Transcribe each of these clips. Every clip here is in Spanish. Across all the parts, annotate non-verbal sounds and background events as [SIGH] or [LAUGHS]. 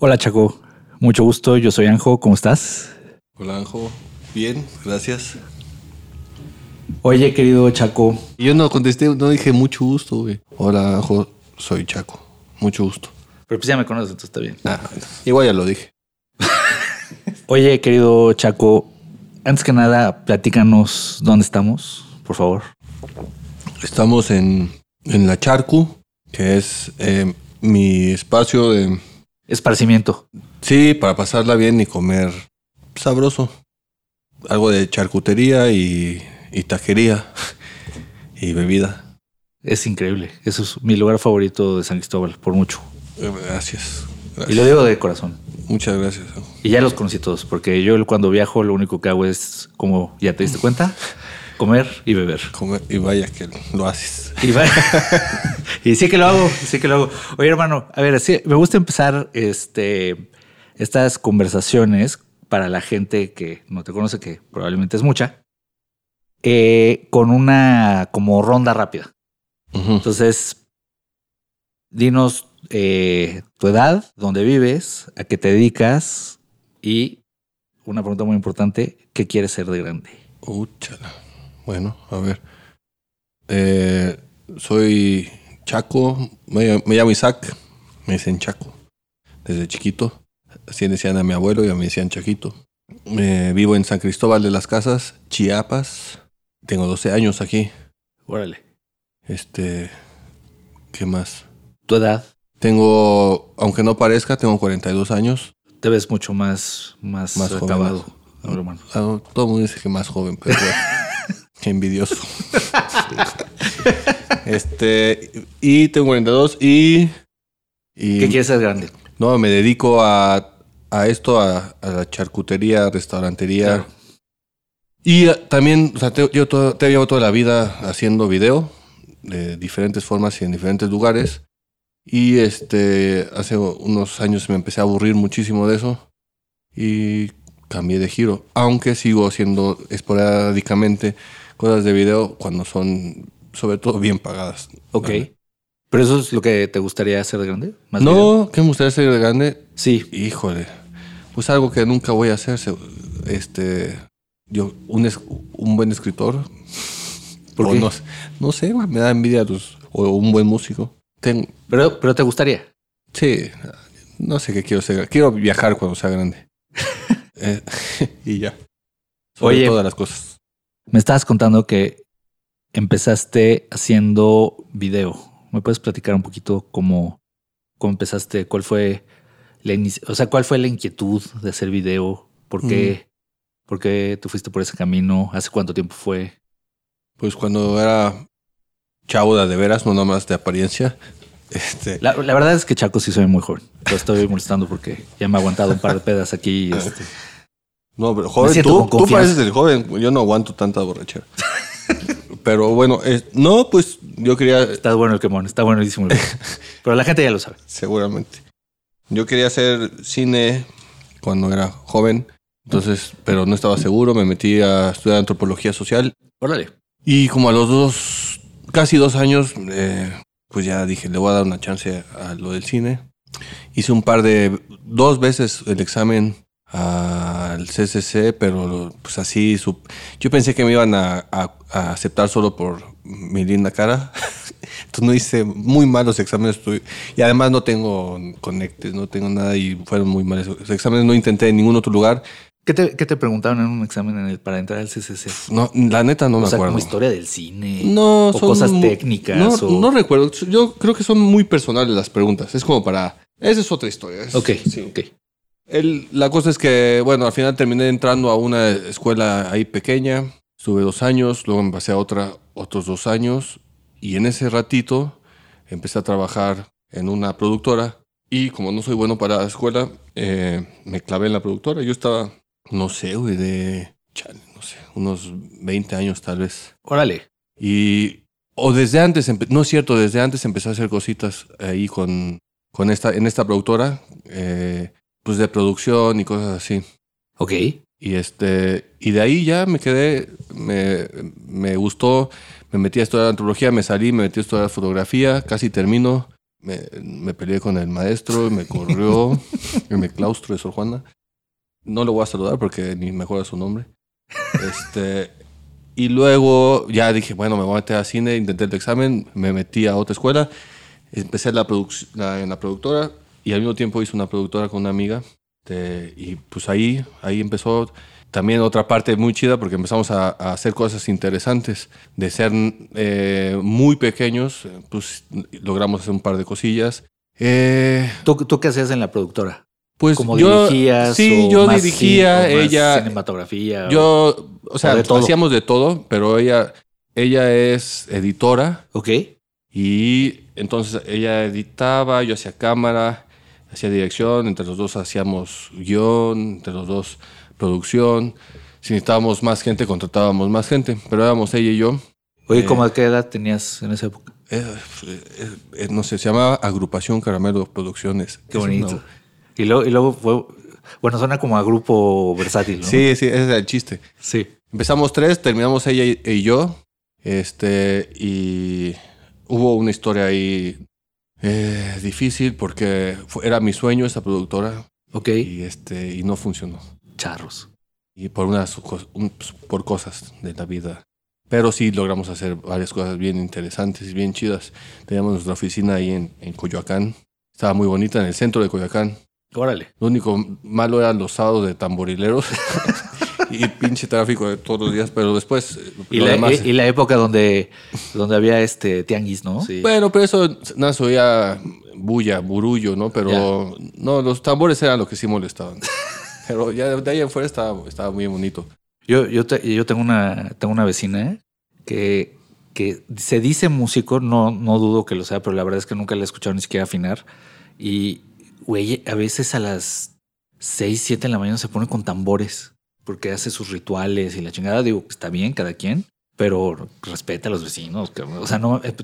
Hola Chaco, mucho gusto, yo soy Anjo, ¿cómo estás? Hola Anjo, bien, gracias. Oye querido Chaco. Yo no contesté, no dije mucho gusto, güey. Hola Anjo, soy Chaco, mucho gusto. Pero pues ya me conoces, entonces está bien. Ah, igual ya lo dije. [LAUGHS] Oye querido Chaco, antes que nada, platícanos dónde estamos, por favor. Estamos en, en la Charcu, que es eh, mi espacio de... Esparcimiento. Sí, para pasarla bien y comer sabroso. Algo de charcutería y, y taquería y bebida. Es increíble. Eso es mi lugar favorito de San Cristóbal, por mucho. Eh, Gracias. Y lo digo de corazón. Muchas gracias. Y ya los conocí todos, porque yo cuando viajo lo único que hago es, como ya te diste cuenta, [LAUGHS] comer y beber. Comer- y vaya que lo haces. Y, va- [LAUGHS] y sí que lo hago, sí que lo hago. Oye, hermano, a ver, sí, me gusta empezar este, estas conversaciones para la gente que no te conoce, que probablemente es mucha, eh, con una como ronda rápida. Entonces, dinos eh, tu edad, dónde vives, a qué te dedicas y una pregunta muy importante, ¿qué quieres ser de grande? Úchala. Bueno, a ver. Eh, soy Chaco, me, me llamo Isaac, me dicen Chaco, desde chiquito. Así decían a mi abuelo y a mí me decían Chaquito. Eh, vivo en San Cristóbal de las Casas, Chiapas. Tengo 12 años aquí. Órale. Este, ¿qué más? Tu edad, Tengo, aunque no parezca, tengo 42 años. te ves mucho más, más, Más joven. acabado, ¿no, hermano. Ah, Todo el mundo dice que más joven, pero [LAUGHS] envidioso. [LAUGHS] este, y tengo 42 y... y ¿Qué quieres ser grande? No, me dedico a, a esto, a, a la charcutería, restaurantería. Claro. Y eh, también, o sea, te- yo to- te llevo toda la vida haciendo video de diferentes formas y en diferentes lugares. Y este, hace unos años me empecé a aburrir muchísimo de eso y cambié de giro. Aunque sigo haciendo esporádicamente cosas de video cuando son, sobre todo, bien pagadas. Ok. ¿Pero eso es lo que te gustaría hacer de grande? ¿Más no, video? que me gustaría ser de grande. Sí. Híjole, pues algo que nunca voy a hacer. Este, yo, un, es- un buen escritor. ¿Por qué? No, no sé, me da envidia los, o un buen músico. Ten- Pero, pero te gustaría. sí, no sé qué quiero ser. Quiero viajar cuando sea grande. [LAUGHS] Eh, [LAUGHS] y ya. Sobre Oye. todas las cosas. Me estabas contando que empezaste haciendo video. ¿Me puedes platicar un poquito cómo, cómo empezaste? ¿Cuál fue la o sea, cuál fue la inquietud de hacer video? ¿Por qué, ¿Por qué te fuiste por ese camino? ¿Hace cuánto tiempo fue? Pues cuando era chavo de, de veras, no nomás de apariencia. [LAUGHS] Este, La, la verdad es que Chaco sí soy muy joven. Lo estoy molestando porque ya me he aguantado un par de pedas aquí. este. No, pero joven, tú, tú pareces el joven. Yo no aguanto tanta borrachera. [LAUGHS] pero bueno, es- no, pues yo quería, Está bueno el quemón, está buenísimo. el quemón. [LAUGHS] Pero la gente ya lo sabe. seguramente. Yo quería hacer cine cuando era joven. Entonces, pero no estaba seguro. Me metí a estudiar antropología social. Órale. Y como a los dos, casi dos años, eh, pues ya dije, le voy a dar una chance a lo del cine. Hice un par de, dos veces el examen al CCC, pero pues así, su- yo pensé que me iban a, a- a aceptar solo por mi linda cara. [LAUGHS] Entonces no hice muy malos exámenes estoy- y además no tengo conectes, no tengo nada y fueron muy malos los exámenes. No intenté en ningún otro lugar. ¿Qué te, qué te preguntaron en un examen en el- para entrar al CCC? No, la neta no o me sea, acuerdo. como historia del cine. No, o son cosas mu- técnicas. No, o... no recuerdo. Yo creo que son muy personales las preguntas. Es como para. Esa es otra historia. Es- Ok, sí. ok. El- la cosa es que, bueno, al final terminé entrando a una escuela ahí pequeña. Estuve dos años, luego me pasé a otra otros dos años. Y en ese ratito empecé a trabajar en una productora. Y como no soy bueno para la escuela, eh, me clavé en la productora. Yo estaba, no sé, güey, de. Chale, no sé, unos 20 años tal vez. Órale. Y. O desde antes, no es cierto, desde antes empecé a hacer cositas ahí con, con esta, en esta productora, eh, pues de producción y cosas así. Ok. Y este, y de ahí ya me quedé, me, me gustó, me metí a estudiar antropología, me salí, me metí a estudiar fotografía, casi termino, me, me peleé con el maestro, me corrió [LAUGHS] en el claustro de Sor Juana. No lo voy a saludar porque ni mejora su nombre. Este, y luego ya dije, bueno, me voy a meter a cine, intenté el examen, me metí a otra escuela, empecé la, la- en la productora y al mismo tiempo hice una productora con una amiga. y pues ahí, ahí empezó también otra parte muy chida porque empezamos a, a hacer cosas interesantes. De ser eh, muy pequeños, pues logramos hacer un par de cosillas. Eh, ¿Tú, ¿Tú qué hacías en la productora? pues ¿Cómo yo, dirigías? Sí, o yo más dirigía, cine- o más ella, Cinematografía. yo, o sea, de hacíamos de todo, pero ella, ella es editora Ok. y entonces ella editaba, yo hacía cámara, hacía dirección, entre los dos hacíamos guion, entre los dos producción. Si necesitábamos más gente, contratábamos más gente, pero éramos ella y yo. Oye, Eh, ¿cómo a qué edad tenías en esa época? Eh, eh, eh, no sé, se llamaba Agrupación Caramelo Producciones. Qué Es bonito. una- Y luego, y luego fue. Bueno, suena como a grupo versátil, ¿no? Sí, sí, ese era el chiste. Sí. Empezamos tres, terminamos ella y, y yo. Este, y hubo una historia ahí eh, difícil porque fue- era mi sueño esta productora Ok. y, este, y no funcionó. Charros. Y por, unas, un- pues, por cosas de la vida. Pero sí logramos hacer varias cosas bien interesantes y bien chidas. Teníamos nuestra oficina ahí en, en Coyoacán. Estaba muy bonita en el centro de Coyoacán. Órale. Lo único malo eran los sábados de tamborileros [LAUGHS] y pinche tráfico de todos los días, pero después eh, Y la, demás- y- y la época donde, donde había este tianguis, ¿no? Sí. Bueno, pero eso nada, se oía bulla, burullo, ¿no? Pero no, los tambores eran lo que sí molestaban. [LAUGHS] pero ya de ahí en fuera estaba, estaba muy bonito. Yo, yo, te- yo tengo una, tengo una vecina que, que se dice músico, no, no dudo que lo sea, pero la verdad es que nunca la he escuchado ni siquiera afinar. Y, güey, a veces a las 6, 7 de la mañana se pone con tambores porque hace sus rituales y la chingada. Digo, está bien cada quien, pero respeta a los vecinos. O sea, no. eh.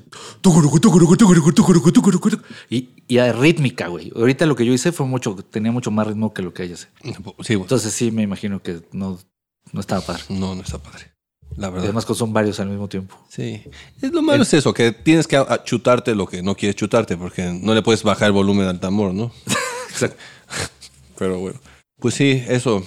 Y, y a rítmica, güey. Ahorita lo que yo hice fue mucho, tenía mucho más ritmo que lo que ella hace. Sí, bueno, Entonces sí, me imagino que no, no estaba padre. no, no está padre. La verdad. además son varios al mismo tiempo. Sí. Es lo malo es eso, que tienes que chutarte lo que no quieres chutarte, porque no le puedes bajar el volumen al tambor, ¿no? [LAUGHS] Exacto. [LAUGHS] Pero bueno. Pues sí, eso.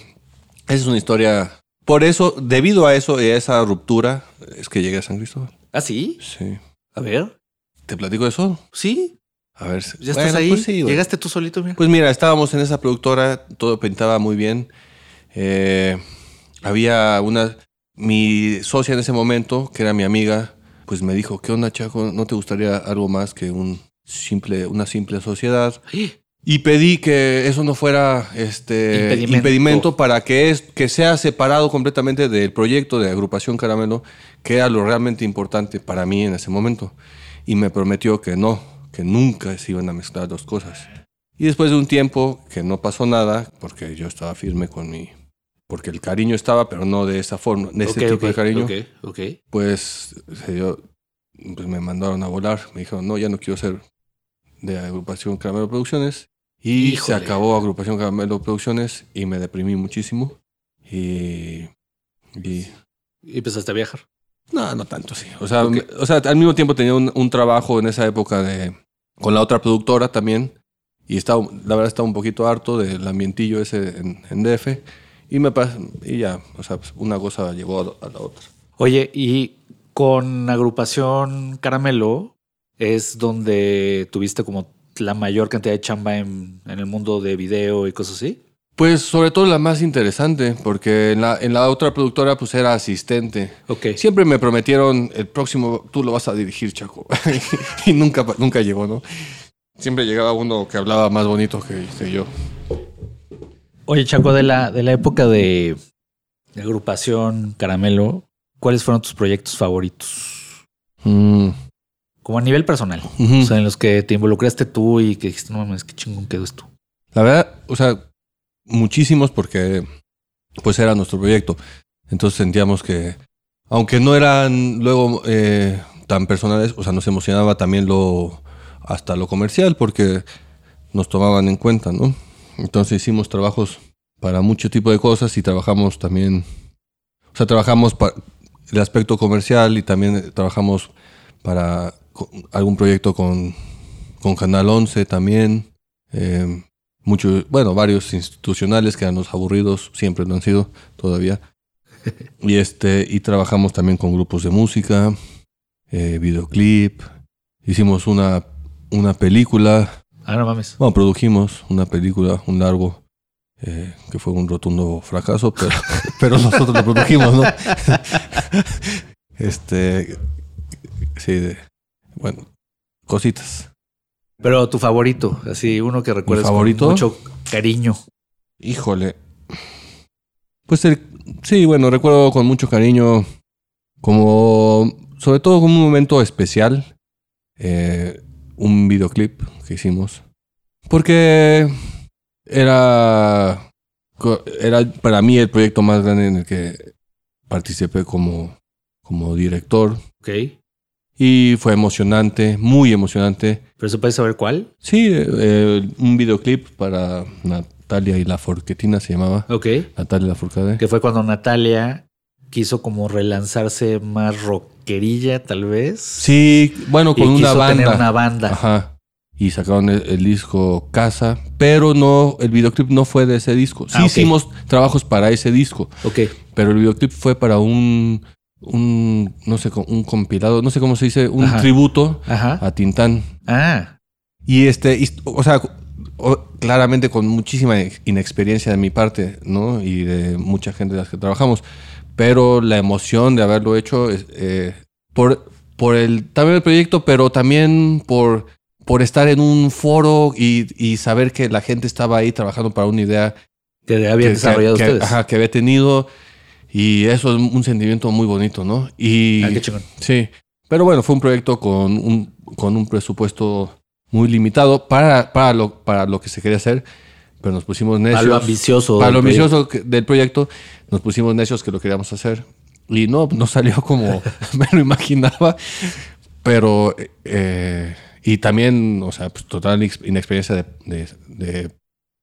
Esa es una historia. Por eso, debido a eso y a esa ruptura, es que llegué a San Cristóbal. ¿Ah, sí? Sí. A ver. ¿Te platico eso? Sí. A ver. Ya estás ahí. Pues, sí. Llegaste tú solito, mira. Pues mira, estábamos en esa productora, todo pintaba muy bien. Eh, había una. Mi socia en ese momento, que era mi amiga, pues me dijo: ¿Qué onda, Chaco? ¿No te gustaría algo más que un simple, una simple sociedad? Y pedí que eso no fuera este Impedimento. impedimento, para que, es, que sea separado completamente del proyecto de agrupación Caramelo, que era lo realmente importante para mí en ese momento. Y me prometió que no, que nunca se iban a mezclar dos cosas. Y después de un tiempo que no pasó nada, porque yo estaba firme con mi... Porque el cariño estaba, pero no de esa forma, de ese Ok, tipo de ok, cariño Ok, ok. pues, se dio- pues me mandaron a volar. Me dijeron, no, ya no quiero ser de agrupación Caramelo Producciones. Y se acabó agrupación Caramelo Producciones y me deprimí muchísimo. Y, y Y empezaste a viajar. no, no tanto, sí. O sea, o sea al mismo tiempo tenía un, un trabajo en esa época de, con la otra productora también. Y estaba, la verdad estaba un poquito harto del ambientillo ese en, en DF. Y me y ya, o sea, pues, una cosa llevó a, a la otra. Oye, y con agrupación Caramelo es donde tuviste como la mayor cantidad de chamba en, en el mundo de video y cosas así. Pues sobre todo la más interesante, porque en la, en la otra productora pues era asistente. Ok. Siempre me prometieron el próximo, tú lo vas a dirigir, Chaco. [LAUGHS] y nunca, nunca llegó, ¿no? Siempre llegaba uno que hablaba más bonito que, que yo. Oye, Chaco, de la, de la época de, de agrupación Caramelo, ¿cuáles fueron tus proyectos favoritos? Mm, Como a nivel personal. O sea, en los que te involucraste tú y que dijiste, no mames, qué chingón quedó esto. La verdad, o sea, muchísimos porque pues era nuestro proyecto. Entonces sentíamos que, aunque no eran luego eh, tan personales, o sea, nos emocionaba también lo, hasta lo comercial porque nos tomaban en cuenta, ¿no? Entonces hicimos trabajos para mucho tipo de cosas y trabajamos también, o sea, trabajamos para el aspecto comercial y también trabajamos para algún proyecto con con Canal 11 también. Eh, muchos, bueno, varios institucionales que eran los aburridos, siempre lo han sido todavía. y este, y trabajamos también con grupos de música, eh, videoclip. Hicimos una, una película. Ah, no mames. Bueno, produjimos una película, un largo, eh, que fue un rotundo fracaso, pero, [LAUGHS] pero nosotros lo produjimos, ¿no? [LAUGHS] este, sí, de, bueno, cositas. Pero tu favorito, así uno que recuerdes favorito? con mucho cariño. Híjole. Pues el, sí, bueno, recuerdo con mucho cariño, como, sobre todo como un momento especial, eh, un videoclip que hicimos. Porque era, era para mí el proyecto más grande en el que participé como, como director. Ok. Y fue emocionante, muy emocionante. ¿Pero se puede saber cuál? Sí, eh, un videoclip para Natalia y la Forquetina se llamaba. Ok. Natalia y la Forcade. Que fue cuando Natalia quiso como relanzarse más rockerilla, tal vez. Sí, bueno, Y con una quiso banda. tener una banda. Ajá. Y sacaron el, el disco Casa, pero no, el videoclip no fue de ese disco. Sí Ah, hicimos trabajos para ese disco, Ok. pero el videoclip fue para un, un no sé, un compilado, no sé cómo se dice, un Ajá. tributo Ajá. a Tintán. Ah. Y este, y- o sea, o- claramente con muchísima inexperiencia de mi parte, ¿no? Y de mucha gente de las que trabajamos. Pero la emoción de haberlo hecho es, eh, por, por el, también el proyecto, pero también por, por estar en un foro y, y saber que la gente estaba ahí trabajando para una idea Que habían que- desarrollado que- ustedes. ajá, que había tenido. Y eso es un sentimiento muy bonito, ¿no? Y Ah, qué chingón. Sí, pero bueno, fue un proyecto con un, con un presupuesto muy limitado para, para, lo, para lo que se quería hacer, pero nos pusimos necios. Para lo ambicioso. Para lo del proyecto. ambicioso del proyecto, nos pusimos necios que lo queríamos hacer. Y no, no salió como [LAUGHS] me lo imaginaba, pero... eh, y también, o sea, pues, total inex- inexperiencia de, de- de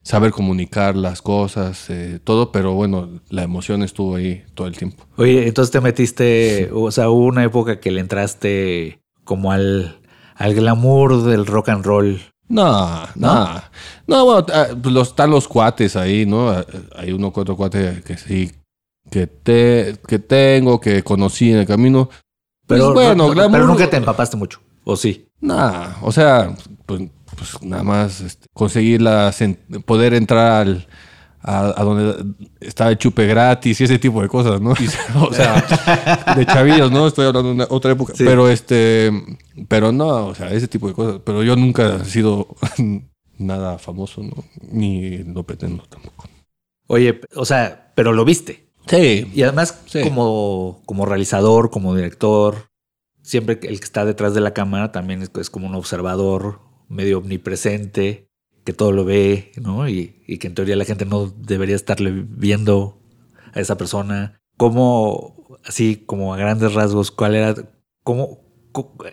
saber comunicar las cosas, eh, todo, pero bueno, la emoción estuvo ahí todo el tiempo. Oye, entonces te metiste, o sea, hubo una época que le entraste como al, al glamour del rock and roll. No, no. No, bueno, ah, pues los, están los cuates ahí, ¿no? Ah, Hay uno que otro cuate que sí, que, te, que tengo, que conocí en el camino. Pero, Pues bueno, no- glamour- pero nunca te empapaste mucho. ¿O sí? Nah, o sea, pues, pues nada más este, conseguir la, poder entrar al, a, a donde estaba el chupe gratis y ese tipo de cosas, ¿no? Y, [LAUGHS] o sea, de chavillos, ¿no? Estoy hablando de una- otra época. Sí. Pero este, pero no, o sea, ese tipo de cosas. Pero yo nunca he sido [LAUGHS] nada famoso, ¿no? Ni lo pretendo tampoco. Oye, o sea, pero lo viste. Sí. Y además, Sí. como, como realizador, como director, siempre el que está detrás de la cámara también es, es como un observador medio omnipresente, que todo lo ve, ¿no? Y, que en teoría la gente no debería estarle viendo a esa persona. ¿Cómo, así como a grandes rasgos, cuál era, cómo,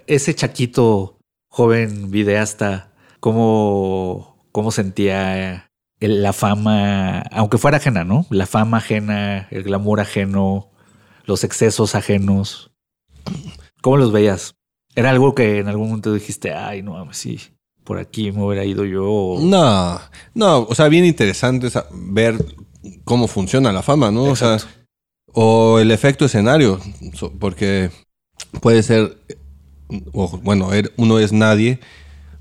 ese chaquito joven videasta, cómo, cómo sentía la fama, aunque fuera ajena, ¿no? La fama ajena, el glamour ajeno, los excesos ajenos. ¿Cómo los veías? ¿Era algo que en algún momento dijiste, ay, no sí, por aquí me hubiera ido yo? No, no, o sea, bien interesante sa- ver cómo funciona la fama, ¿no? O sea, o el efecto escenario, porque puede ser, o, bueno, er- uno es nadie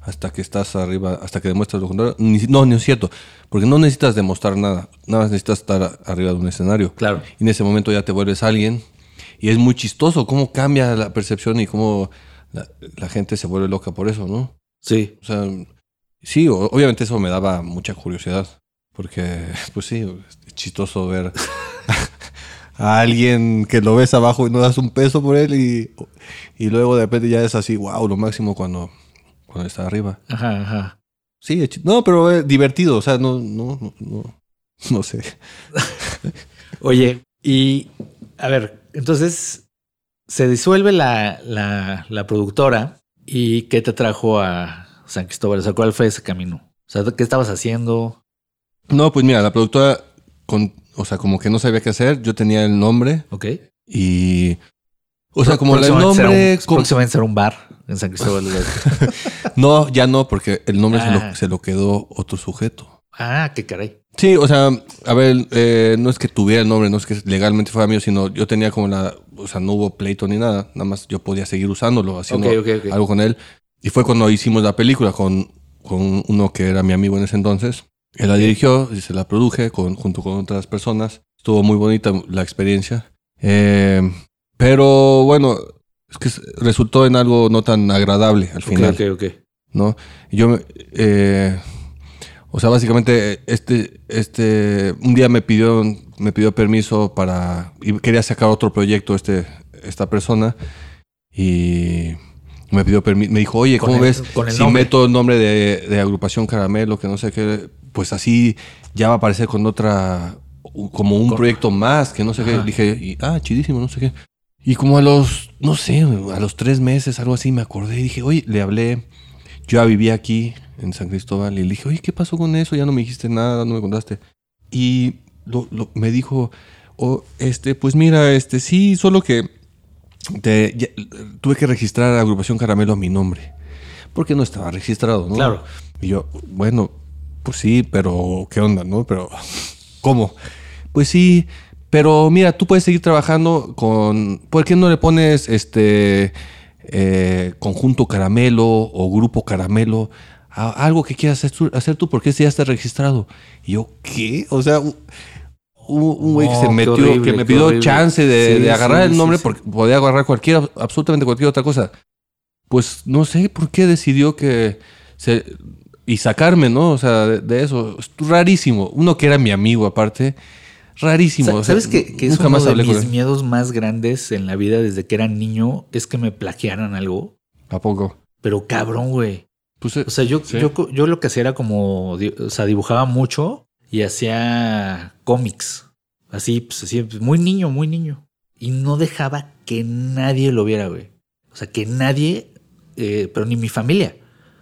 hasta que estás arriba, hasta que demuestras lo contrario. No, no es cierto, porque no necesitas demostrar nada, nada más necesitas estar arriba de un escenario. Claro. Y en ese momento ya te vuelves alguien. Y es muy chistoso cómo cambia la percepción y cómo la, la gente se vuelve loca por eso, ¿no? Sí. O sea, sí, obviamente eso me daba mucha curiosidad. Porque, [LAUGHS] pues sí, es chistoso ver [LAUGHS] a alguien que lo ves abajo y no das un peso por él y, y luego de repente ya es así, wow, lo máximo cuando, cuando está arriba. Ajá, ajá. Sí, no, pero es divertido, o sea, no, no, no, no, no sé. [LAUGHS] Oye, y a ver, entonces se disuelve la, la, la productora y ¿qué te trajo a San Cristóbal? O sea, ¿cuál fue ese camino? O sea, ¿qué estabas haciendo? No, pues mira, la productora, con, o sea, como que no sabía qué hacer, yo tenía el nombre ¿Ok? y... O sea, como el Próximamente será nombre... un- próximamente será un bar en San Cristóbal. [LAUGHS] [LAUGHS] No, ya no, porque el nombre se, Ah. lo, se lo quedó otro sujeto. Ah, qué caray. Sí, o sea, a ver, eh, no es que tuviera el nombre, no es que legalmente fuera mío, sino yo tenía como la, o sea, no hubo pleito ni nada, nada más yo podía seguir usándolo, haciendo algo con él. Y fue cuando hicimos la película con, con uno que era mi amigo en ese entonces. Él la dirigió y se la produje con, junto con otras personas. Estuvo muy bonita la experiencia. Eh, pero bueno, es que resultó en algo no tan agradable al final. ok, ok. ¿no? Yo, me- eh, o sea, básicamente, este, este, un día me pidió, me pidió permiso para, y quería sacar otro proyecto este, esta persona, y me pidió permiso, me dijo, oye, ¿cómo el- ves? si nombre. meto el nombre de, de agrupación Caramelo, que no sé qué, pues así ya va a aparecer con otra, como un Con- proyecto más, que no sé qué. Dije, y, ah, chidísimo, no sé qué. Y como a los, no sé, a los tres meses, algo así, me acordé y dije, oye, le hablé. Yo ya vivía aquí en San Cristóbal y le dije, oye, ¿qué pasó con eso? Ya no me dijiste nada, no me contaste. Y lo, lo- me dijo, oh, este, pues mira, este, sí, solo que te- ya- tuve que registrar a Agrupación Caramelo a mi nombre. Porque no estaba registrado, ¿no? Claro. Y yo, bueno, pues sí, pero ¿qué onda, no? Pero, [LAUGHS] ¿cómo? Pues sí, pero mira, tú puedes seguir trabajando con. ¿Por qué no le pones este eh, conjunto caramelo o grupo caramelo? algo que quieras hacer tú, hacer tú, porque ese ya está registrado. Y yo, ¿qué? O sea, un, güey que se qué metió, horrible, que me pidió horrible. chance de, Sí, de agarrar sí, el nombre, sí. porque podía agarrar cualquier, absolutamente cualquier otra cosa. Pues no sé por qué decidió que se y sacarme, ¿no? O sea, de, de eso. Es rarísimo. Uno que era mi amigo aparte, rarísimo. Sa- O sea, ¿Sabes que, que es uno de con mis miedos más grandes en la vida desde que era niño? Es que me plagiaran algo. ¿A poco? Pero cabrón, güey. Pues, O sea, yo, Sí. yo, yo lo que hacía era como, o sea, dibujaba mucho y hacía cómics. Así, pues así, pues, muy niño, muy niño. Y no dejaba que nadie lo viera, güey. O sea, que nadie, eh, pero ni mi familia.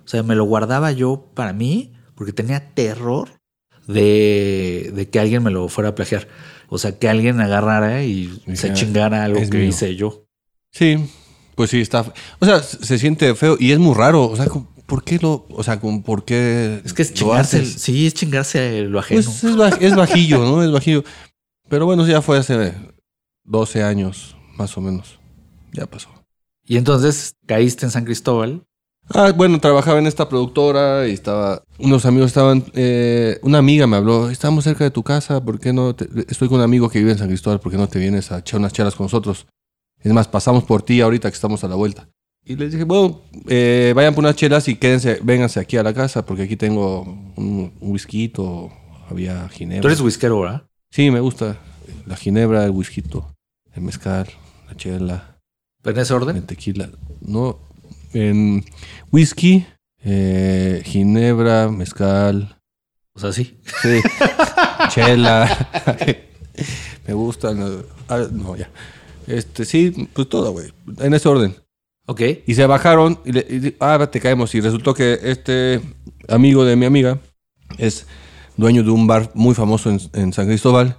O sea, me lo guardaba yo para mí porque tenía terror de, de que alguien me lo fuera a plagiar. O sea, que alguien agarrara y se chingara algo "Es que mío". hice yo. sí, pues sí, está. O sea, se siente feo y es muy raro. O sea, ¿por qué lo.? O sea, ¿por qué. Es que es chingarse, sí, es chingarse lo ajeno. Pues es, baj- es bajillo, ¿no? Es bajillo. Pero bueno, ya fue hace 12 años, más o menos. Ya pasó. Y entonces caíste en San Cristóbal. Ah, bueno, trabajaba en esta productora y estaba. Unos amigos estaban. eh, una amiga me habló: Estamos cerca de tu casa, ¿por qué no? te- estoy con un amigo que vive en San Cristóbal, ¿por qué no te vienes a echar unas charlas con nosotros? Es más, pasamos por ti ahorita que estamos a la vuelta. Y les dije: Bueno, eh, vayan por unas chelas y quédense, vénganse aquí a la casa, porque aquí tengo un, un whisky, había ginebra. Tú eres whiskero, ¿verdad? Sí, me gusta. La ginebra, el whisky, el mezcal, la chela. ¿Pero en ese orden? En tequila. No. En whisky, eh, ginebra, mezcal. O sea, sí. Sí. [LAUGHS] chela. [LAUGHS] Me gustan. ah, no, ya. Este, sí, pues todo, güey. En ese orden. Ok. Y se bajaron y, le, y ah, te caemos. Y resultó que este amigo de mi amiga es dueño de un bar muy famoso en, en San Cristóbal.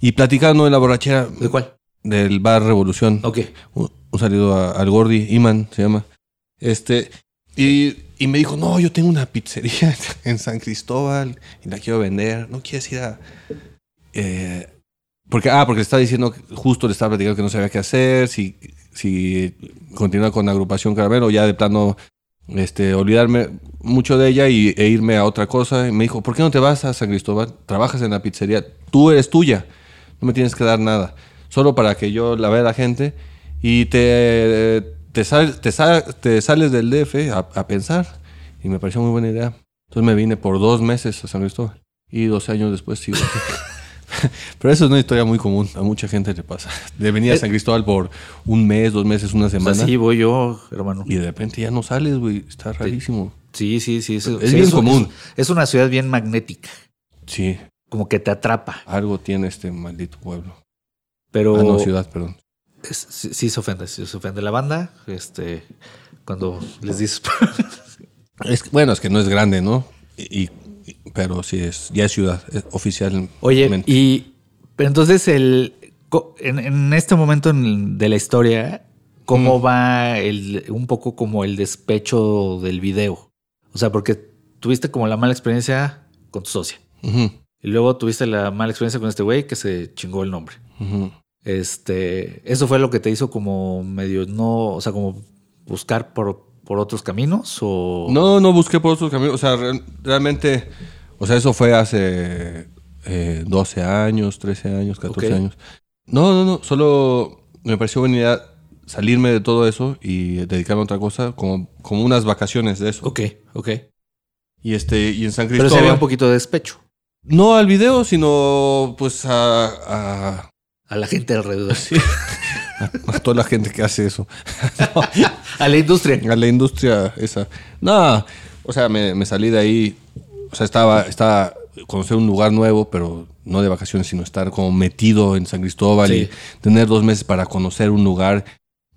Y platicando en la borrachera ¿De cuál? del bar Revolución. Ok. Un, un saludo a- al Gordi, Iman se llama. Este, y, y me dijo, no, yo tengo una pizzería [LAUGHS] en San Cristóbal y la quiero vender. ¿No quieres ir a...? eh, porque, ah, porque le estaba diciendo, justo le estaba platicando que no sabía qué hacer, si, si continuar con la agrupación Caramelo, ya de plano, este, olvidarme mucho de ella y, e irme a otra cosa. Y me dijo, ¿por qué no te vas a San Cristóbal? Trabajas en la pizzería, tú eres tuya, no me tienes que dar nada. Solo para que yo la vea la gente y te, te, sal- te, sal- te sales del DF a, a pensar. Y me pareció muy buena idea. Entonces me vine por dos meses a San Cristóbal. Y 12 años después sigo. [LAUGHS] Pero eso es una historia muy común. A mucha gente le pasa. De venir a San Cristóbal por un mes, dos meses, una O sea, semana. sí, voy yo, hermano. Y de repente ya no sales, güey. Está rarísimo. Sí, sí, sí. Es, Es sí, bien común. Es, es una ciudad bien magnética. Sí, Como que te atrapa. algo tiene este maldito pueblo. Pero Ah, no, ciudad, perdón. Es- sí, sí se ofende. Sí se ofende la banda. Este, cuando les dices. [LAUGHS] Es, bueno, es que no es grande, ¿no? Y, y- pero sí es, ya es ciudad, es oficial. Oye, y pero entonces el en, en este momento en- de la historia, ¿cómo Mm. va el un poco como el despecho del video? O sea, porque tuviste como la mala experiencia con tu socia. Y luego tuviste la mala experiencia con este güey que se chingó el nombre. ujú. Este, eso fue lo que te hizo como medio no, o sea, como buscar por, por otros caminos o No, no busqué por otros caminos. O sea, re- realmente, o sea, eso fue hace eh, 12 años, 13 años, 14 Ok. años. No, no, no. Solo me pareció buena idea salirme de todo eso y dedicarme a otra cosa, como, como unas vacaciones de eso. Ok, ok. Y este, y en San Pero Cristóbal. sí había un poquito de despecho No al video, sino pues a, a, a la gente alrededor. [LAUGHS] a toda la gente que hace eso. [LAUGHS] [LAUGHS] a la industria. A la industria esa. No, o sea, me, me salí de ahí. O sea, estaba, estaba conocer un lugar nuevo, pero no de vacaciones, sino estar como metido en San Cristóbal Sí. y tener dos meses para conocer un lugar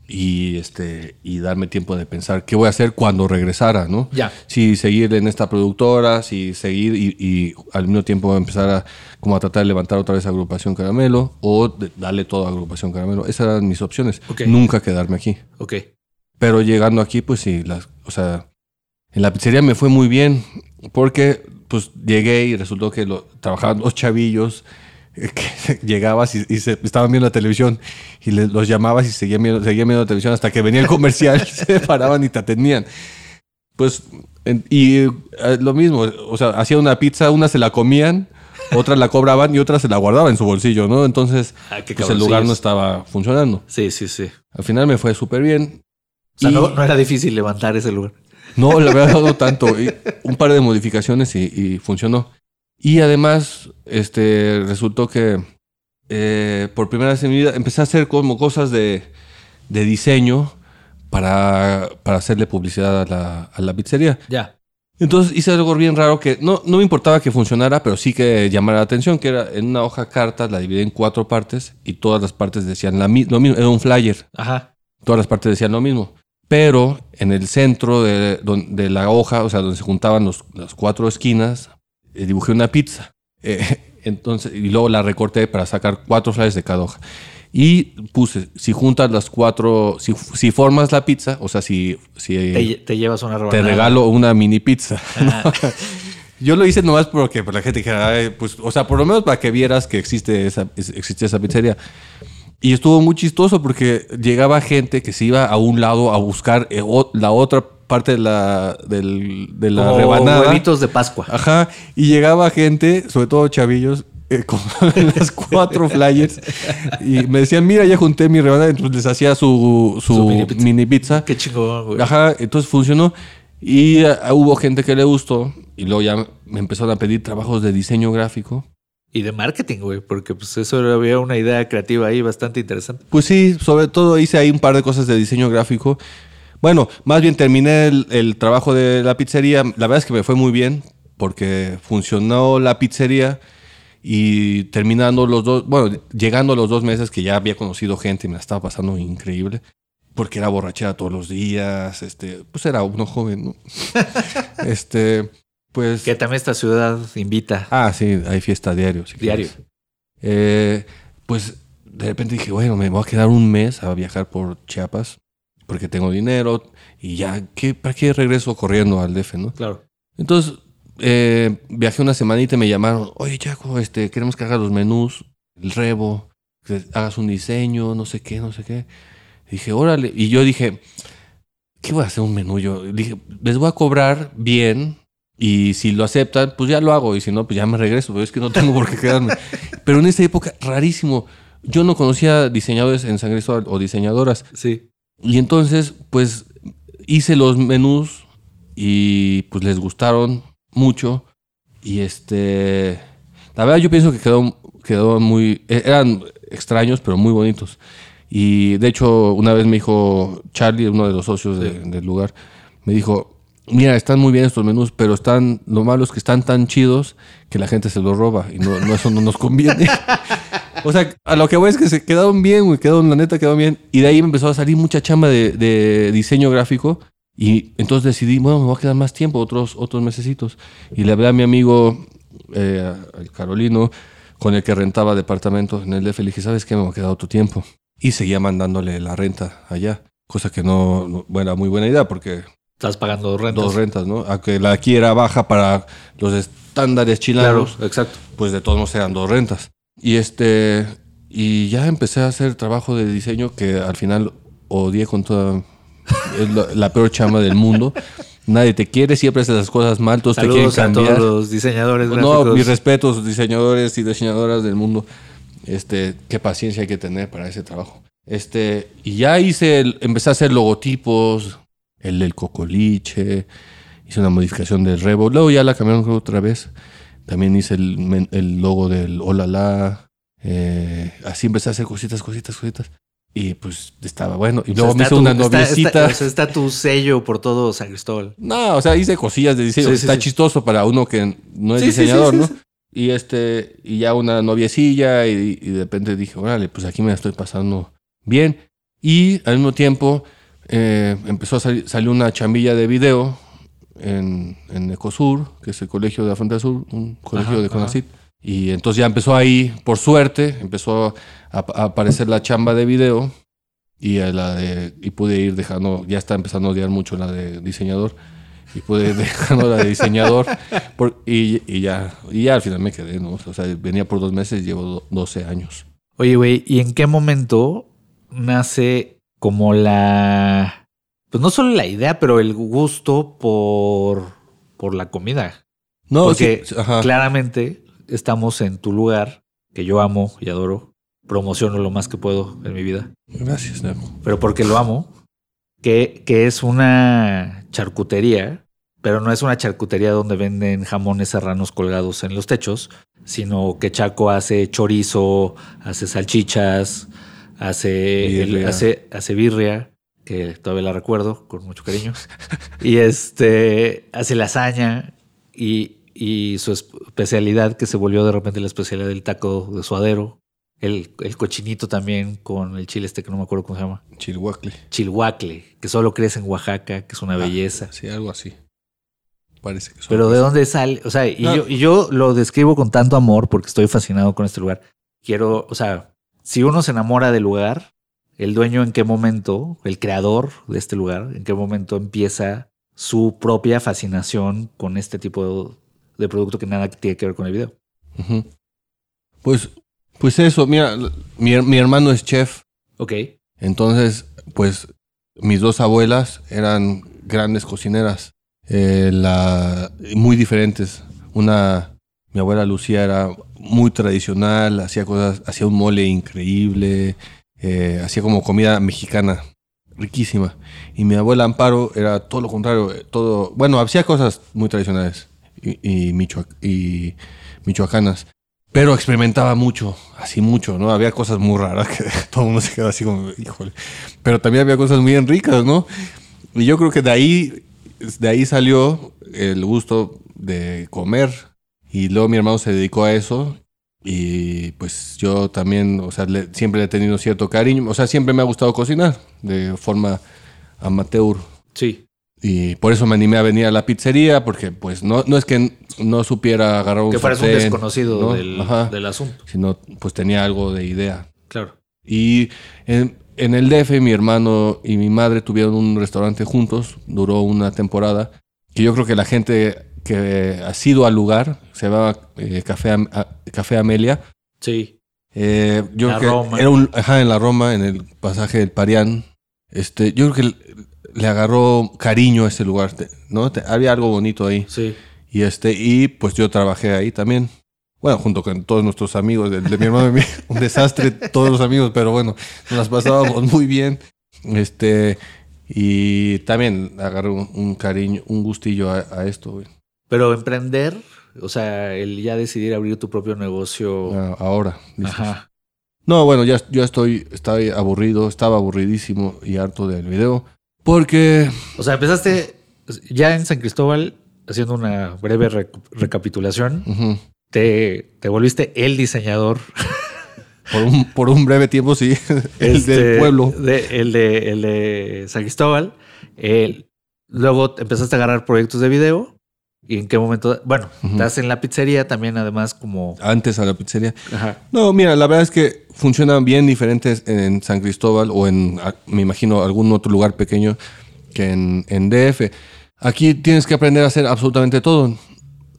y este y darme tiempo de pensar qué voy a hacer cuando regresara, ¿no? Ya. Si seguir en esta productora, si seguir y, y al mismo tiempo empezar a como a tratar de levantar otra vez agrupación Caramelo o darle todo a agrupación Caramelo. Esas eran mis opciones. Ok. Nunca quedarme aquí. Ok. Pero llegando aquí, pues sí, las, o sea, en la pizzería me fue muy bien porque pues llegué y resultó que lo, trabajaban dos chavillos [LAUGHS] que llegabas y, y se, estaban viendo la televisión y les- los llamabas y seguían viendo, seguían viendo la televisión hasta que venía el comercial, [LAUGHS] se paraban y te atendían. Pues, en- y eh, lo mismo, o sea, hacían una pizza, una se la comían, otra la cobraban y otra se la guardaban en su bolsillo, ¿no? Entonces, Ah, pues el lugar no estaba funcionando. Sí, sí, sí. Al final me fue súper bien. O sea, Y- no, no era difícil levantar ese lugar. No, le había dado [LAUGHS] tanto. Y un par de modificaciones y, y funcionó. Y además, este, resultó que eh, por primera vez en mi vida empecé a hacer como cosas de, de diseño para, para hacerle publicidad a la, a la pizzería. Ya. Entonces hice algo bien raro que no, no me importaba que funcionara, pero sí que llamara la atención, que era en una hoja carta, la dividí en cuatro partes y todas las partes decían la, lo mismo, era un flyer Ajá. todas las partes decían lo mismo. Pero en el centro de, de la hoja, o sea, donde se juntaban los- las cuatro esquinas, eh, dibujé una pizza. Eh, [LAUGHS] entonces, y luego la recorté para sacar cuatro flyers de cada hoja. Y puse, si juntas las cuatro, si, si formas la pizza, o sea, si, si Te, te llevas una te rebanada. regalo una mini pizza. Ah, [LAUGHS] Yo lo hice nomás porque la gente dijera, "Ay, pues, o sea, por lo menos para que vieras que existe esa, es- existe esa pizzería. Y estuvo muy chistoso porque llegaba gente que se iba a un lado a buscar eh, la otra parte de la, del- de la como rebanada. huevitos de Pascua. Ajá. Y llegaba gente, sobre todo chavillos, eh, [LAUGHS] con las cuatro flyers. Y me decían, mira, ya junté mi rebanada. Entonces les hacía su, su, Su mini pizza. mini pizza. Qué chingón, güey. Ajá, entonces funcionó. Y eh, hubo gente que le gustó. Y luego ya me empezaron a pedir trabajos de diseño gráfico. Y de marketing, güey, porque pues eso había una idea creativa ahí bastante interesante. Pues sí, sobre todo hice ahí un par de cosas de diseño gráfico. Bueno, más bien terminé el, el trabajo de la pizzería. La verdad es que me fue muy bien porque funcionó la pizzería y terminando los dos, bueno, llegando a los dos meses que ya había conocido gente y me la estaba pasando increíble. Porque era borrachera todos los días, este, pues era uno joven, ¿no? [LAUGHS] este, pues... Que también esta ciudad invita Ah, sí, hay fiesta diario. si diario. Eh, pues de repente dije, bueno, me voy a quedar un mes a viajar por Chiapas porque tengo dinero y ya, ¿qué, ¿para qué regreso corriendo al DF, no? Claro. Entonces eh, viajé una semanita y me llamaron, oye, Chaco, este, queremos que hagas los menús, el rebo, que hagas un diseño, no sé qué, no sé qué. Y dije, órale. Y yo dije, ¿qué voy a hacer un menú? Yo dije, les voy a cobrar bien y si lo aceptan, pues ya lo hago. Y si no, pues ya me regreso. Pero es que no tengo por qué quedarme. [LAUGHS] Pero en esa época, rarísimo. Yo no conocía diseñadores en San Cristóbal o diseñadoras. Sí. Y entonces, pues hice los menús y pues les gustaron mucho. Y este, la verdad yo pienso que quedó, quedó muy, e- eran extraños, pero muy bonitos. Y de hecho, una vez me dijo Charlie, uno de los socios de- del lugar, me dijo, mira, están muy bien estos menús, pero están, lo malo es que están tan chidos que la gente se los roba y no, no eso no nos conviene. [LAUGHS] O sea, a lo que voy es que se quedaron bien, güey, quedaron, la neta quedó bien. Y de ahí me empezó a salir mucha chamba de, de diseño gráfico. Y entonces decidí, bueno, me voy a quedar más tiempo, otros, otros mesecitos. Y le hablé a mi amigo, eh, al Carolino, con el que rentaba departamentos en el DF. Le dije, ¿sabes qué? Me voy a quedar otro tiempo. Y seguía mandándole la renta allá. Cosa que no, no era muy buena idea porque Estás pagando dos rentas. dos rentas, ¿no? A que la aquí era baja para los estándares Claro, chilenos, exacto. pues de todos modos eran dos rentas. Y este y ya empecé a hacer trabajo de diseño que al final odié con toda es la, la peor chamba del mundo. Nadie te quiere, siempre haces las cosas mal, todos te quieren Saludos a cambiar. todos los diseñadores No, mis respetos, diseñadores y diseñadoras del mundo. Este, qué paciencia hay que tener para ese trabajo. Este, y ya hice, el- empecé a hacer logotipos, el del cocoliche, hice una modificación del Revo, luego ya la cambiaron otra vez. También hice el, el logo del Olala. Eh, así empecé a hacer cositas, cositas, cositas. Y pues estaba bueno. Y O sea, luego me está hice una tu- está- noviecita. Está, o sea, está tu sello por todo San Cristóbal. No, o sea, hice cosillas de diseño. Sí, Está sí. chistoso para uno que no es diseñador, ¿no? Y este, y ya una noviecilla, y, y de repente dije, órale, pues aquí me la estoy pasando bien. Y al mismo tiempo eh, empezó a salir, salió una chambilla de video en, en Ecosur, que es el colegio de la Frontera Sur, un colegio Ajá, de. Conacit. Y entonces ya empezó ahí, por suerte, empezó a, a aparecer la chamba de video y a la de y pude ir dejando, ya está empezando a odiar mucho la de diseñador y pude ir [LAUGHS] dejando la de diseñador por- y, y ya y ya al final me quedé, ¿no? O sea, venía por dos meses, llevo do- 12 años. Oye, güey, ¿y en qué momento nace como la. Pues no solo la idea, pero el gusto por, por la comida? No, Porque sí, claramente estamos en tu lugar, que yo amo y adoro. Promociono lo más que puedo en mi vida. Gracias, Nemo. pero porque lo amo, que, que es una charcutería, pero no es una charcutería donde venden jamones serranos colgados en los techos, sino que Chaco hace chorizo, hace salchichas, hace, el- hace, hace birria, que todavía la recuerdo con mucho cariño, [LAUGHS] y este hace lasaña y, y su especialidad que se volvió de repente la especialidad del taco de suadero. El, el cochinito también con el chile este que no me acuerdo cómo se llama. Chilhuacle. Chilhuacle, que solo crece en Oaxaca, que es una Ah, belleza. Sí, algo así. Parece que Pero ¿de dónde sale? O sea, y, No. yo, y yo lo describo con tanto amor porque estoy fascinado con este lugar. Quiero, o sea, si uno se enamora del lugar, el dueño en qué momento, el creador de este lugar, en qué momento empieza su propia fascinación con este tipo de, producto que nada tiene que ver con el video. Pues, pues eso, mira, mi, mi hermano es chef, Ok. entonces, pues mis dos abuelas eran grandes cocineras, eh, la, muy diferentes. Una, mi abuela Lucía era muy tradicional, hacía cosas, hacía un mole increíble, eh, hacía como comida mexicana, riquísima. Y mi abuela Amparo era todo lo contrario, eh, todo, bueno, hacía cosas muy tradicionales y, y, y michoacanas. Pero experimentaba mucho, así mucho, ¿no? Había cosas muy raras que [LAUGHS] todo el mundo se queda así como, híjole. Pero también había cosas muy ricas, ¿no? Y yo creo que de ahí, de ahí salió el gusto de comer. Y luego mi hermano se dedicó a eso. Y pues yo también, o sea, le- siempre le he tenido cierto cariño. O sea, siempre me ha gustado cocinar de forma amateur. Sí. Y por eso me animé a venir a la pizzería, porque pues no, no es que no supiera agarrar un Que fueras un desconocido ¿no? del, Ajá. del asunto. sino pues tenía algo de idea. Claro. Y en, en el DF mi hermano y mi madre tuvieron un restaurante juntos, duró una temporada, que yo creo que la gente que ha sido al lugar, se llamaba eh, Café, Am- Café Amelia, Sí. eh, yo La creo que Roma. era un, ajá, en la Roma, en el pasaje del Parián, este, yo creo que le, agarró cariño a ese lugar, ¿no? Había algo bonito ahí. Sí. Y este, y pues yo trabajé ahí también. Bueno, junto con todos nuestros amigos, de, de mi hermano, y mí, [LAUGHS] un desastre, todos los amigos, pero bueno, nos las pasábamos muy bien. Este, y también agarré un, un cariño, un gustillo a, a esto, güey. Pero emprender, o sea, el ya decidir abrir tu propio negocio. Ahora. dices. Ajá. No, bueno, ya yo estoy, estoy aburrido, estaba aburridísimo y harto del video. Porque, O sea, empezaste ya en San Cristóbal, haciendo una breve rec- recapitulación, te, te volviste el diseñador [LAUGHS] por, un, por un breve tiempo, sí, [LAUGHS] el este, del pueblo. de- el, de, el de San Cristóbal. El- luego te empezaste a agarrar proyectos de video. ¿Y en qué momento? Bueno, estás en la pizzería también, además, como. Antes a la pizzería. Ajá. No, mira, la verdad es que funcionan bien diferentes en San Cristóbal o en, me imagino, algún otro lugar pequeño. que en, en DF. Aquí tienes que aprender a hacer absolutamente todo,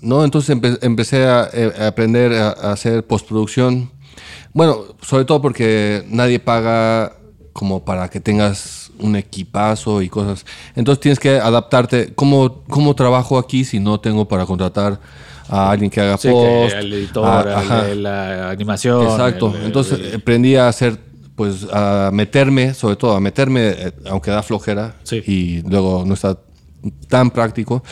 ¿no? Entonces empe- empecé a, eh, a aprender a, a hacer postproducción. Bueno, sobre todo porque nadie paga como para que tengas un equipazo y cosas. Entonces tienes que adaptarte. ¿Cómo, cómo trabajo aquí si no tengo para contratar a alguien que haga Sí, que post? el editor, a- el la animación. Exacto. el- Entonces el- aprendí a hacer, pues a meterme, sobre todo a meterme, eh, aunque da flojera Sí. y luego no está tan práctico,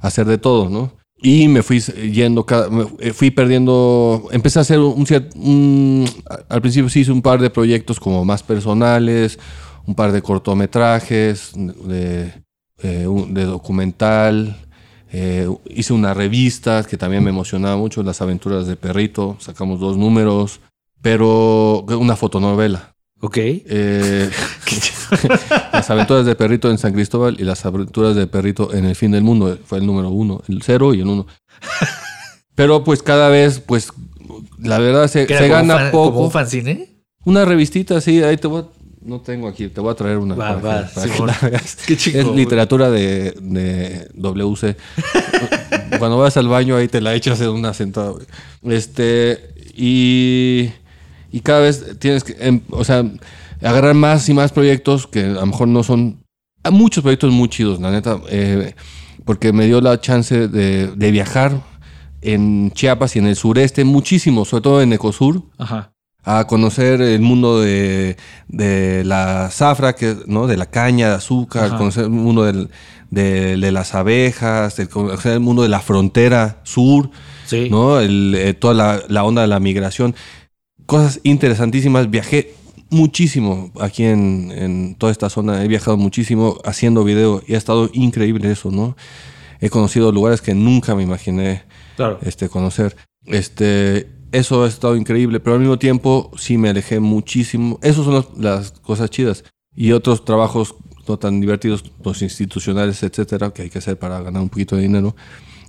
hacer de todo, ¿no? Y me fui yendo, fui perdiendo, empecé a hacer un cierto, al principio sí hice un par de proyectos como más personales, un par de cortometrajes, de, eh, de documental, eh, hice una revista que también me emocionaba mucho, Las aventuras de Perrito, sacamos dos números, pero una fotonovela. Ok. Eh, [LAUGHS] [LAUGHS] las aventuras de Perrito en San Cristóbal y las aventuras de Perrito en el fin del mundo. Fue el número uno, el cero y el uno. Pero pues cada vez, pues la verdad se, ¿Que se gana fan- poco. ¿Como un fanzine? Una revistita, sí, ahí te voy a- No tengo aquí, te voy a traer una. Va, para va. Qué Es chico. literatura de, de WC. Cuando vas al baño ahí te la echas en una sentada. güey. Este, y, y cada vez tienes que, em, o sea, agarrar más y más proyectos que a lo mejor no son... Hay muchos proyectos muy chidos, la neta, eh, porque me dio la chance de, de viajar en Chiapas y en el sureste muchísimo, sobre todo en Ecosur Ajá. A conocer el mundo de, de la zafra, que, ¿no? de la caña de azúcar, Ajá. conocer el mundo del- de, de las abejas, de conocer el mundo de la frontera sur, Sí. ¿no? El, eh, toda la, la onda de la migración. Cosas interesantísimas. Viajé muchísimo aquí en, en toda esta zona. He viajado muchísimo haciendo video y ha estado increíble eso, ¿no? He conocido lugares que nunca me imaginé Claro. este, conocer. Este, eso ha estado increíble, pero al mismo tiempo sí me alejé muchísimo. Esas son las, las cosas chidas. Y otros trabajos no tan divertidos, los institucionales, etcétera, que hay que hacer para ganar un poquito de dinero.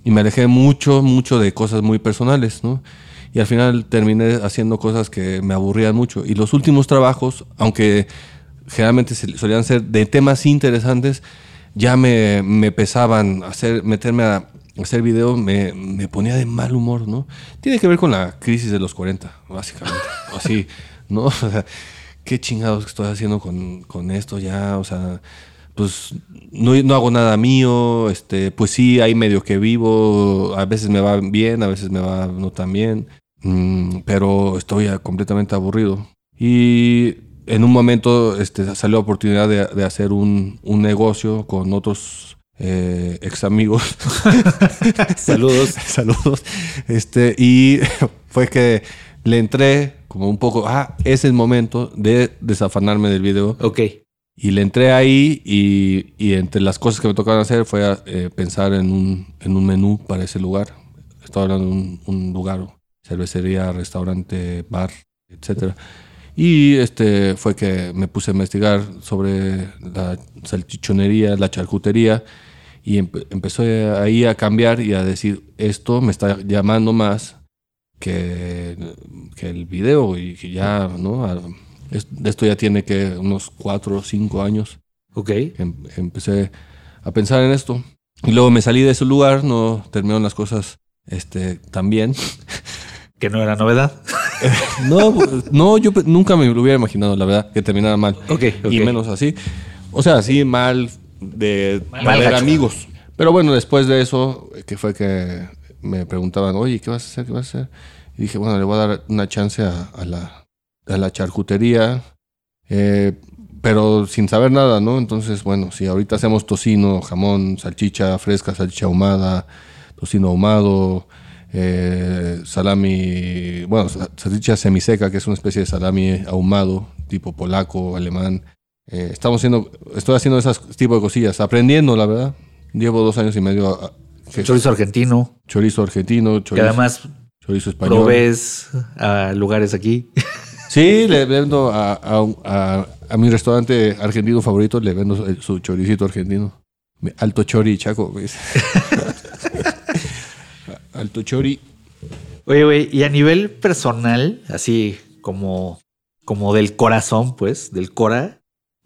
Y me alejé mucho, mucho de cosas muy personales, ¿no? Y al final terminé haciendo cosas que me aburrían mucho. Y los últimos trabajos, aunque generalmente solían ser de temas interesantes, ya me, me pesaban hacer, meterme a hacer video, me, me ponía de mal humor, ¿no? Tiene que ver con la crisis de los 40, básicamente. [LAUGHS] Así, ¿no? [LAUGHS] O sea, qué chingados estoy haciendo con, con esto ya, o sea, pues no, no hago nada mío, este, pues sí, ahí medio que vivo, a veces me va bien, a veces me va no tan bien, mm, pero estoy completamente aburrido. Y en un momento este, salió la oportunidad de, de hacer un, un negocio con otros eh, ex amigos. [LAUGHS] Saludos. [LAUGHS] Saludos. Este, y [LAUGHS] fue que le entré como un poco, ah, es el momento de desafanarme del video. Ok. Y le entré ahí y, y entre las cosas que me tocaban hacer fue eh, pensar en un, en un menú para ese lugar. Estaba hablando de un, un lugar, cervecería, restaurante, bar, etcétera. Y este fue que me puse a investigar sobre la salchichonería, la charcutería y empe- empezó ahí a cambiar y a decir esto me está llamando más que, que el video y que ya, ¿no? A- Esto ya tiene que unos cuatro o cinco años Ok. em- empecé a pensar en esto. Y luego me salí de ese lugar, no terminaron las cosas este, tan bien. Que no era novedad. [LAUGHS] No, no, yo nunca me lo hubiera imaginado, la verdad, que terminara mal. Ok, ok. Y menos así. O sea, así mal de gacho. amigos. Pero bueno, después de eso, que fue que me preguntaban, oye, ¿qué vas a hacer? ¿Qué vas a hacer? Y dije, bueno, le voy a dar una chance a, a la, a la charcutería, eh, pero sin saber nada, ¿no? Entonces, bueno, si ahorita hacemos tocino, jamón, salchicha fresca, salchicha ahumada, tocino ahumado, eh, salami, bueno, sa- salchicha semiseca, que es una especie de salami ahumado, tipo polaco, alemán. Eh, estamos haciendo, estoy haciendo esas tipo de cosillas, aprendiendo, la verdad. Llevo dos años y medio a- a- que- Chorizo argentino. chorizo argentino, Que chorizo, además chorizo español. provees a lugares aquí. Sí, le vendo a, a- a- mi restaurante argentino favorito, le vendo su choricito argentino. Alto Chori Chaco. [LAUGHS] Alto Chori. Oye, güey, y a nivel personal, así como, como del corazón, pues, del Cora,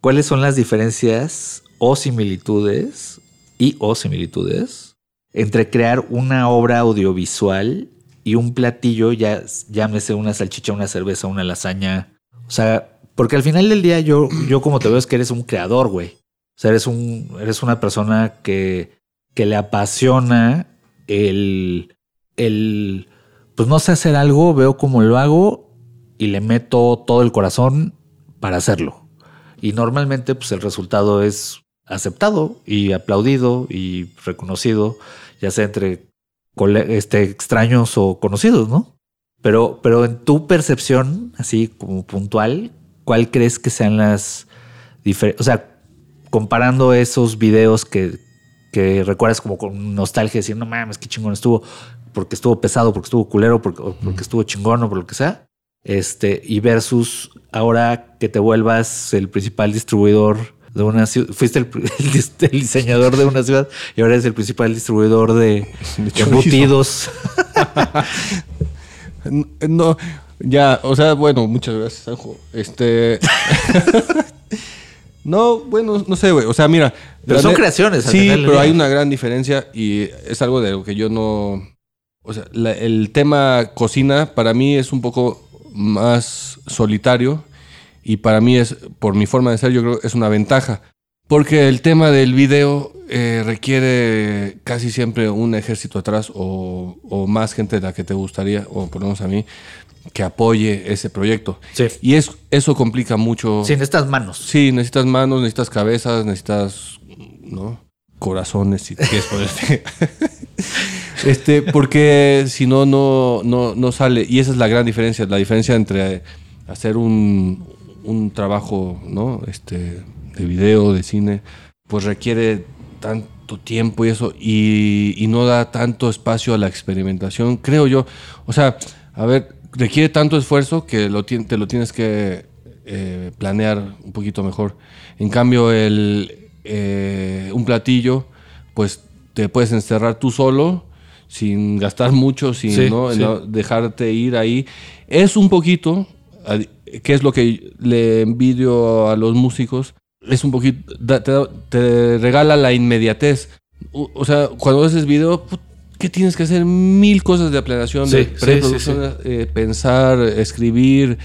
¿cuáles son las diferencias o similitudes y o similitudes entre crear una obra audiovisual y un platillo, ya llámese una salchicha, una cerveza, una lasaña. O sea, porque al final del día yo, yo como te veo es que eres un creador, güey. O sea, eres, un, eres una persona que, que le apasiona el, el, pues no sé hacer algo, veo cómo lo hago y le meto todo el corazón para hacerlo. Y normalmente pues el resultado es aceptado y aplaudido y reconocido, ya sea entre este, extraños o conocidos, ¿no? Pero, pero en tu percepción, así como puntual, ¿cuál crees que sean las diferencias? O sea, comparando esos videos que, que recuerdas como con nostalgia, diciendo, no mames, qué chingón estuvo, porque estuvo pesado, porque estuvo culero, porque, porque estuvo chingón o por lo que sea. Este, y versus ahora que te vuelvas el principal distribuidor de una ciudad, fuiste [LAUGHS] el, diseñador de una ciudad y ahora eres el principal distribuidor de, de embutidos. [LAUGHS] no, ya, o sea, bueno, muchas gracias, Sanjo. Este. [LAUGHS] no, bueno, no sé, güey. O sea, mira. Pero son creaciones. sí, pero hay una gran diferencia y es algo de lo que yo no. O sea, el tema cocina para mí es un poco más solitario y para mí es, por mi forma de ser, yo creo que es una ventaja. Porque el tema del video eh, requiere casi siempre un ejército atrás o, más gente de la que te gustaría, o por lo menos a mí, que apoye ese proyecto. Sí. Y es, eso complica mucho. Sí, necesitas manos. Sí, necesitas manos, necesitas cabezas, necesitas, ¿no? Corazones, si [LAUGHS] quieres ponerte. este, porque si no, no, no sale. Y esa es la gran diferencia, la diferencia entre hacer un, un trabajo, ¿no? Este, de video, de cine, pues requiere tanto tiempo y eso, y, no da tanto espacio a la experimentación, creo yo. O sea, a ver, requiere tanto esfuerzo que lo, te lo tienes que eh, planear un poquito mejor. En cambio, el, eh, un platillo, pues te puedes encerrar tú solo, sin gastar mucho, sin ¿no? dejarte ir ahí. Es un poquito, ¿Qué es lo que le envidio a los músicos, es un poquito, te, regala la inmediatez. O, sea, cuando haces video, ¿qué tienes que hacer? Mil cosas de planeación, de preproducción, eh, pensar, escribir,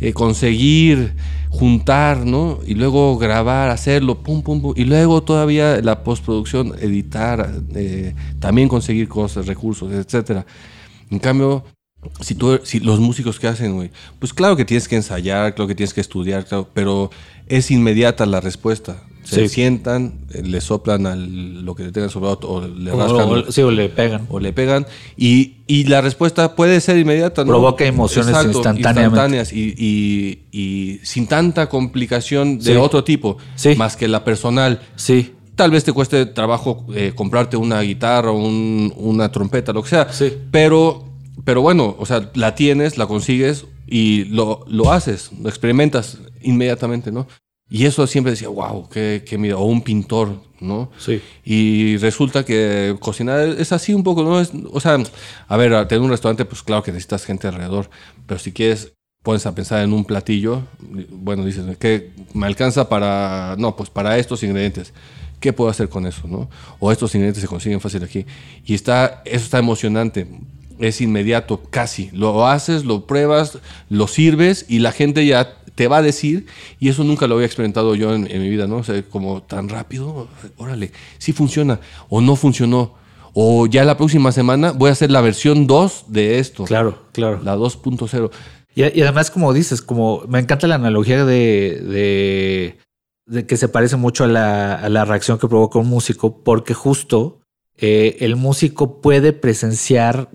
eh, conseguir, juntar, ¿no? Y luego grabar, hacerlo, pum, pum, pum. Y luego todavía la postproducción, editar, eh, también conseguir cosas, recursos, etcétera. En cambio, si, tú, si los músicos que hacen, pues claro que tienes que ensayar, claro que tienes que estudiar, pero es inmediata la respuesta. Se sientan, eh, le soplan al, lo que le tengan soplado o le rascan. O, sí, o le pegan. O le pegan. Y, y la respuesta puede ser inmediata. ¿no? Provoca emociones instantáneas. Y, y, y, sin tanta complicación de otro tipo, más que la personal. Sí. Tal vez te cueste trabajo eh, comprarte una guitarra o un, una trompeta, lo que sea. Sí. Pero pero bueno, o sea, la tienes, la consigues y lo, lo haces, lo experimentas inmediatamente, ¿no? Y eso siempre decía, wow, qué, qué mira, o un pintor, ¿no? Sí. Y resulta que cocinar es así un poco, ¿no? Es, o sea, a ver, tener un restaurante, pues claro que necesitas gente alrededor, pero si quieres, pones a pensar en un platillo, bueno, dices, ¿qué me alcanza para, no, pues para estos ingredientes? ¿Qué puedo hacer con eso, no? O estos ingredientes se consiguen fácil aquí. Y está, eso está emocionante es inmediato, casi. Lo haces, lo pruebas, lo sirves y la gente ya te va a decir, y eso nunca lo había experimentado yo en, mi vida, ¿no? O sea, como tan rápido, órale, sí funciona o no funcionó. O ya la próxima semana voy a hacer la versión 2 de esto. Claro, claro. La 2.0. Y, y, además, como dices, como me encanta la analogía de, de, que se parece mucho a la, a la, reacción que provoca un músico, porque justo eh, el músico puede presenciar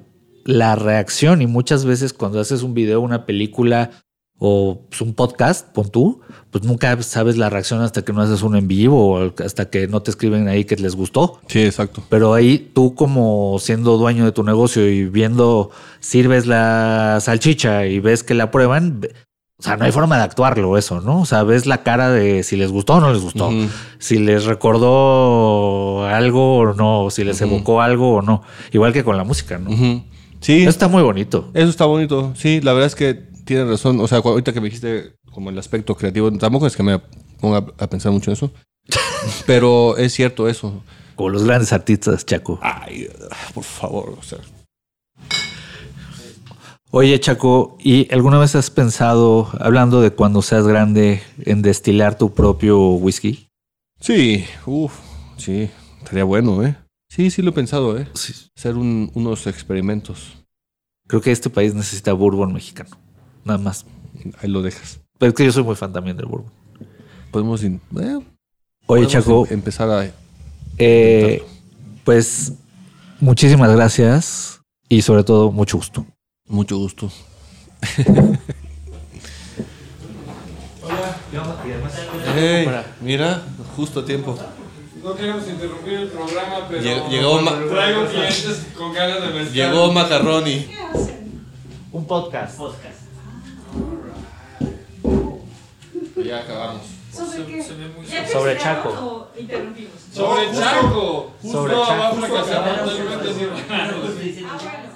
la reacción y muchas veces cuando haces un video, una película o pues, un podcast, pon tú, pues nunca sabes la reacción hasta que no haces uno en vivo o hasta que no te escriben ahí que les gustó. Sí, exacto. Pero ahí tú como siendo dueño de tu negocio y viendo, sirves la salchicha y ves que la prueban, o sea, no hay forma de actuarlo eso, ¿no? O sea, ves la cara de si les gustó o no les gustó, si les recordó algo o no, si les evocó algo o no. Igual que con la música, ¿no? Sí. Eso está muy bonito. Eso está bonito. Sí, la verdad es que tienes razón. O sea, ahorita que me dijiste como el aspecto creativo, tampoco es que me ponga a pensar mucho en eso. [LAUGHS] Pero es cierto eso. Como los grandes artistas, Chaco. Ay, por favor, o sea. Oye, Chaco, ¿y alguna vez has pensado, hablando de cuando seas grande, en destilar tu propio whisky? Sí, uff, sí, estaría bueno, ¿eh? Sí, sí lo he pensado, ¿eh? Sí. Hacer un- unos experimentos. Creo que este país necesita bourbon mexicano. Nada más. Ahí lo dejas. Pero es que yo soy muy fan también del bourbon. Podemos, in- eh, Oye, podemos Chaco, em- empezar a... eh, pues muchísimas gracias y sobre todo mucho gusto. Mucho gusto. Hey, mira, justo a tiempo. No queremos interrumpir el programa, pero Lleg- llegó ma- traigo clientes con ganas de mezcal. Llegó Macaroni. Un podcast. Ya acabamos. ¿Sobre qué? se ve muy ¿Ya Sobre Chaco. interrumpimos? Sobre Chaco. Sobre Chaco. fracasar totalmente. Ah, bueno.